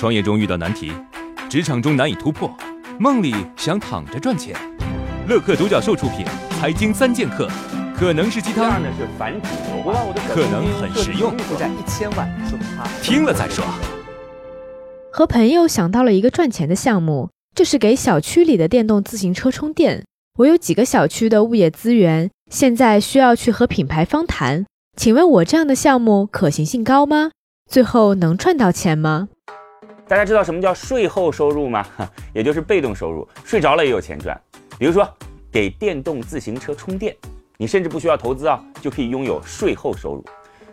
创业中遇到难题，职场中难以突破，梦里想躺着赚钱。乐客独角兽出品，《财经三剑客》可能是鸡汤，可能很实用。听了再说。和朋友想到了一个赚钱的项目，就是给小区里的电动自行车充电。我有几个小区的物业资源，现在需要去和品牌方谈。请问我这样的项目可行性高吗？最后能赚到钱吗？大家知道什么叫税后收入吗？也就是被动收入，睡着了也有钱赚。比如说，给电动自行车充电，你甚至不需要投资啊，就可以拥有税后收入。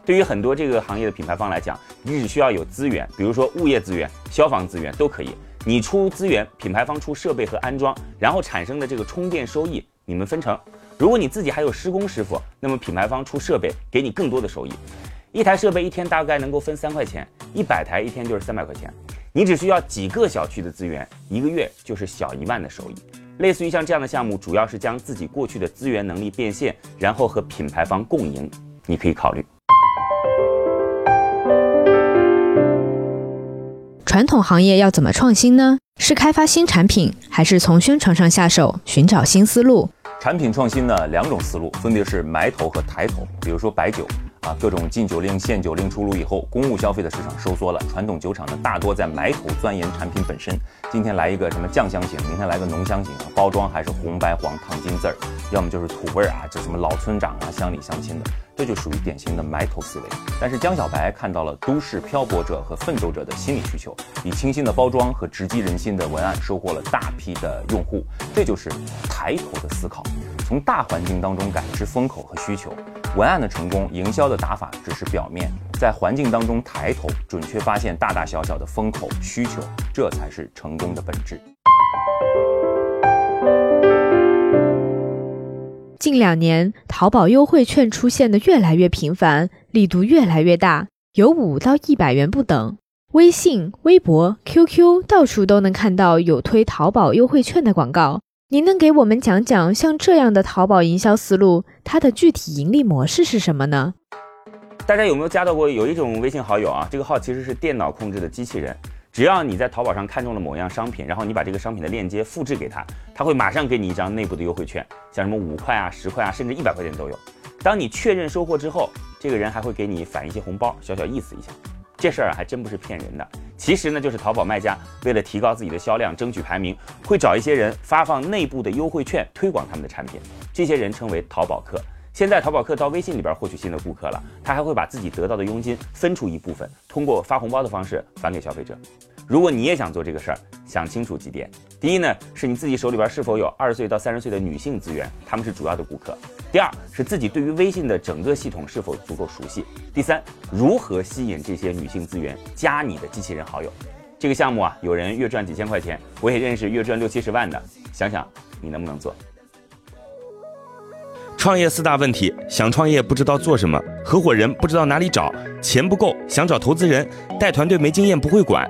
对于很多这个行业的品牌方来讲，你只需要有资源，比如说物业资源、消防资源都可以，你出资源，品牌方出设备和安装，然后产生的这个充电收益你们分成。如果你自己还有施工师傅，那么品牌方出设备给你更多的收益。一台设备一天大概能够分三块钱，一百台一天就是三百块钱。你只需要几个小区的资源，一个月就是小一万的收益。类似于像这样的项目，主要是将自己过去的资源能力变现，然后和品牌方共赢，你可以考虑。传统行业要怎么创新呢？是开发新产品，还是从宣传上下手，寻找新思路？产品创新呢，两种思路，分别是埋头和抬头。比如说白酒。啊，各种禁酒令、限酒令出炉以后，公务消费的市场收缩了，传统酒厂呢大多在埋头钻研产品本身。今天来一个什么酱香型，明天来个浓香型，包装还是红白黄糖金字儿，要么就是土味儿啊，就什么老村长啊，乡里乡亲的，这就属于典型的埋头思维。但是江小白看到了都市漂泊者和奋斗者的心理需求，以清新的包装和直击人心的文案收获了大批的用户，这就是抬头的思考，从大环境当中感知风口和需求。文案的成功，营销的打法只是表面，在环境当中抬头，准确发现大大小小的风口需求，这才是成功的本质。近两年，淘宝优惠券出现的越来越频繁，力度越来越大，有五到一百元不等。微信、微博、QQ，到处都能看到有推淘宝优惠券的广告。您能给我们讲讲像这样的淘宝营销思路，它的具体盈利模式是什么呢？大家有没有加到过有一种微信好友啊？这个号其实是电脑控制的机器人，只要你在淘宝上看中了某样商品，然后你把这个商品的链接复制给他，他会马上给你一张内部的优惠券，像什么五块啊、十块啊，甚至一百块钱都有。当你确认收货之后，这个人还会给你返一些红包，小小意思一下。这事儿还真不是骗人的，其实呢，就是淘宝卖家为了提高自己的销量，争取排名，会找一些人发放内部的优惠券，推广他们的产品。这些人称为淘宝客。现在淘宝客到微信里边获取新的顾客了，他还会把自己得到的佣金分出一部分，通过发红包的方式返给消费者。如果你也想做这个事儿，想清楚几点：第一呢，是你自己手里边是否有二十岁到三十岁的女性资源，他们是主要的顾客；第二是自己对于微信的整个系统是否足够熟悉；第三，如何吸引这些女性资源加你的机器人好友。这个项目啊，有人月赚几千块钱，我也认识月赚六七十万的，想想你能不能做？创业四大问题：想创业不知道做什么，合伙人不知道哪里找，钱不够想找投资人，带团队没经验不会管。